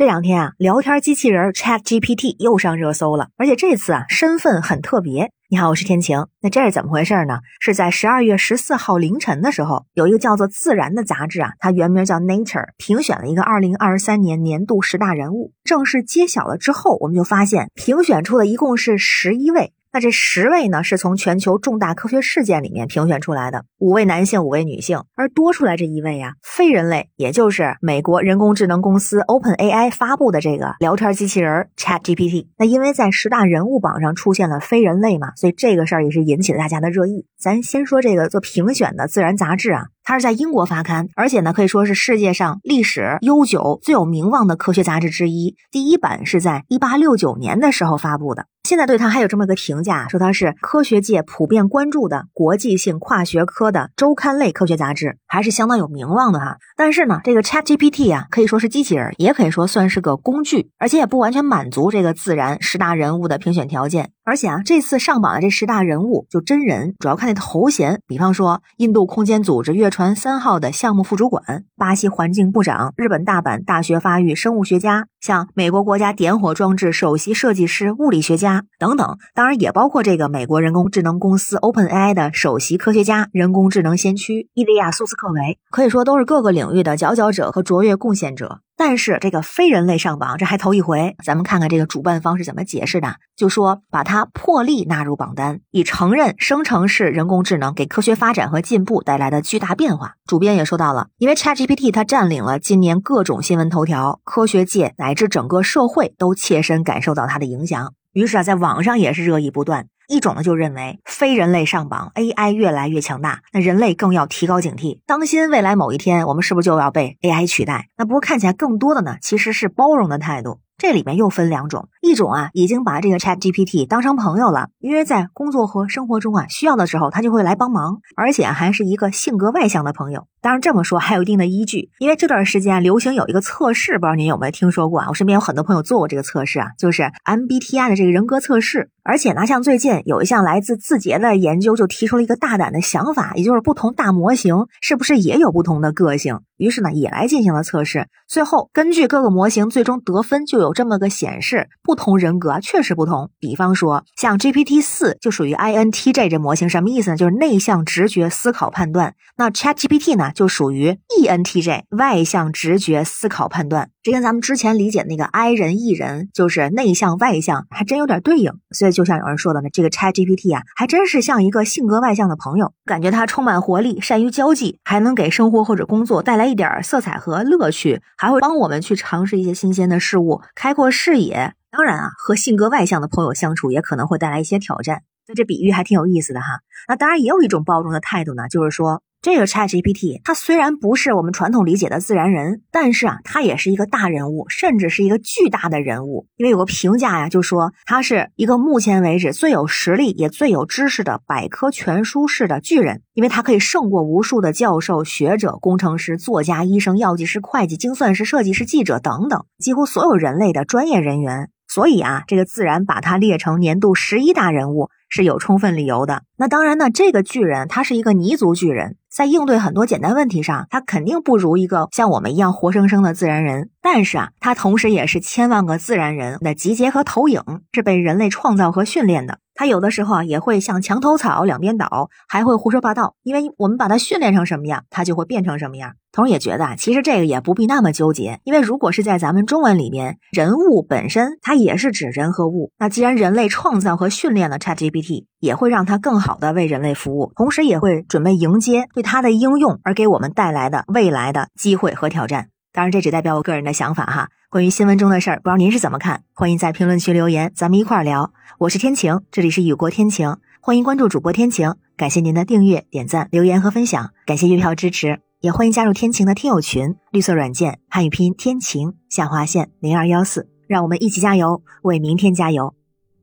这两天啊，聊天机器人 Chat GPT 又上热搜了，而且这次啊，身份很特别。你好，我是天晴。那这是怎么回事呢？是在十二月十四号凌晨的时候，有一个叫做《自然》的杂志啊，它原名叫 Nature，评选了一个二零二三年年度十大人物。正式揭晓了之后，我们就发现评选出的一共是十一位。那这十位呢，是从全球重大科学事件里面评选出来的，五位男性，五位女性，而多出来这一位呀，非人类，也就是美国人工智能公司 Open AI 发布的这个聊天机器人 Chat GPT。那因为在十大人物榜上出现了非人类嘛，所以这个事儿也是引起了大家的热议。咱先说这个做评选的《自然》杂志啊。它是在英国发刊，而且呢，可以说是世界上历史悠久、最有名望的科学杂志之一。第一版是在一八六九年的时候发布的。现在对它还有这么个评价，说它是科学界普遍关注的国际性跨学科的周刊类科学杂志，还是相当有名望的哈。但是呢，这个 Chat GPT 啊，可以说是机器人，也可以说算是个工具，而且也不完全满足这个自然十大人物的评选条件。而且啊，这次上榜的这十大人物就真人，主要看那头衔，比方说印度空间组织月船三号的项目副主管、巴西环境部长、日本大阪大学发育生物学家，像美国国家点火装置首席设计师、物理学家等等。当然也包括这个美国人工智能公司 OpenAI 的首席科学家、人工智能先驱伊利亚苏斯克维，可以说都是各个领域的佼佼者和卓越贡献者。但是这个非人类上榜，这还头一回。咱们看看这个主办方是怎么解释的，就说把它破例纳入榜单，以承认生成式人工智能给科学发展和进步带来的巨大变化。主编也说到了，因为 ChatGPT 它占领了今年各种新闻头条，科学界乃至整个社会都切身感受到它的影响。于是啊，在网上也是热议不断。一种呢，就认为非人类上榜，AI 越来越强大，那人类更要提高警惕，当心未来某一天，我们是不是就要被 AI 取代？那不过看起来更多的呢，其实是包容的态度。这里面又分两种，一种啊已经把这个 Chat GPT 当成朋友了，因为在工作和生活中啊需要的时候，他就会来帮忙，而且还是一个性格外向的朋友。当然这么说还有一定的依据，因为这段时间流行有一个测试，不知道您有没有听说过啊？我身边有很多朋友做过这个测试啊，就是 MBTI 的这个人格测试。而且呢，像最近有一项来自字节的研究，就提出了一个大胆的想法，也就是不同大模型是不是也有不同的个性？于是呢，也来进行了测试。最后根据各个模型最终得分，就有这么个显示：不同人格确实不同。比方说，像 GPT 四就属于 INTJ 这模型，什么意思呢？就是内向、直觉、思考、判断。那 ChatGPT 呢，就属于 ENTJ，外向、直觉、思考、判断。这跟咱们之前理解那个 I 人、E 人，就是内向、外向，还真有点对应。所以就像有人说的呢，这个 Chat GPT 啊，还真是像一个性格外向的朋友，感觉他充满活力，善于交际，还能给生活或者工作带来一点色彩和乐趣，还会帮我们去尝试一些新鲜的事物，开阔视野。当然啊，和性格外向的朋友相处也可能会带来一些挑战。所以这比喻还挺有意思的哈。那当然也有一种包容的态度呢，就是说。这个 Chat GPT，它虽然不是我们传统理解的自然人，但是啊，它也是一个大人物，甚至是一个巨大的人物。因为有个评价呀，就说他是一个目前为止最有实力也最有知识的百科全书式的巨人，因为他可以胜过无数的教授、学者、工程师、作家、医生、药剂师、会计、精算师、设计师、记者等等，几乎所有人类的专业人员。所以啊，这个自然把它列成年度十一大人物是有充分理由的。那当然呢，这个巨人他是一个泥足巨人。在应对很多简单问题上，他肯定不如一个像我们一样活生生的自然人。但是啊，他同时也是千万个自然人的集结和投影，是被人类创造和训练的。他有的时候啊，也会像墙头草两边倒，还会胡说八道。因为我们把他训练成什么样，他就会变成什么样。同时也觉得啊，其实这个也不必那么纠结，因为如果是在咱们中文里面，人物本身它也是指人和物。那既然人类创造和训练了 ChatGPT，也会让它更好的为人类服务，同时也会准备迎接对它的应用而给我们带来的未来的机会和挑战。当然，这只代表我个人的想法哈。关于新闻中的事儿，不知道您是怎么看？欢迎在评论区留言，咱们一块儿聊。我是天晴，这里是雨过天晴，欢迎关注主播天晴。感谢您的订阅、点赞、留言和分享，感谢月票支持，也欢迎加入天晴的听友群，绿色软件汉语拼音天晴下划线零二幺四，让我们一起加油，为明天加油。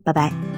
拜拜。